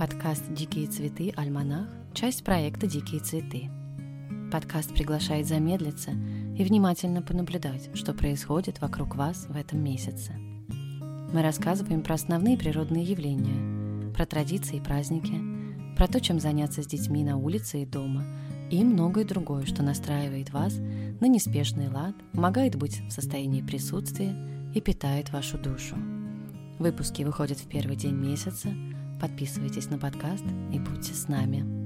подкаст «Дикие цветы. Альманах» – часть проекта «Дикие цветы». Подкаст приглашает замедлиться и внимательно понаблюдать, что происходит вокруг вас в этом месяце. Мы рассказываем про основные природные явления, про традиции и праздники, про то, чем заняться с детьми на улице и дома, и многое другое, что настраивает вас на неспешный лад, помогает быть в состоянии присутствия и питает вашу душу. Выпуски выходят в первый день месяца – Подписывайтесь на подкаст и будьте с нами.